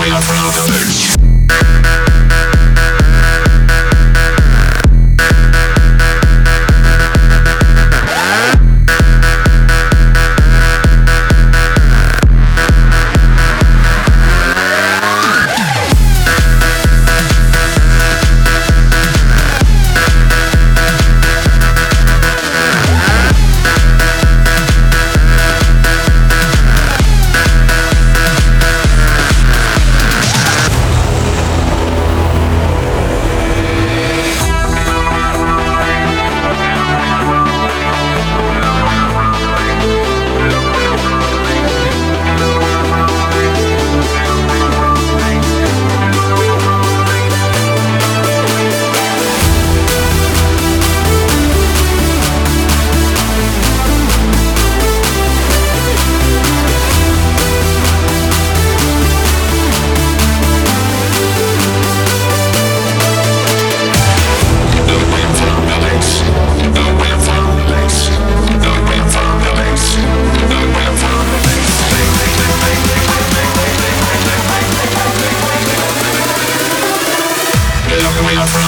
we are from the we are from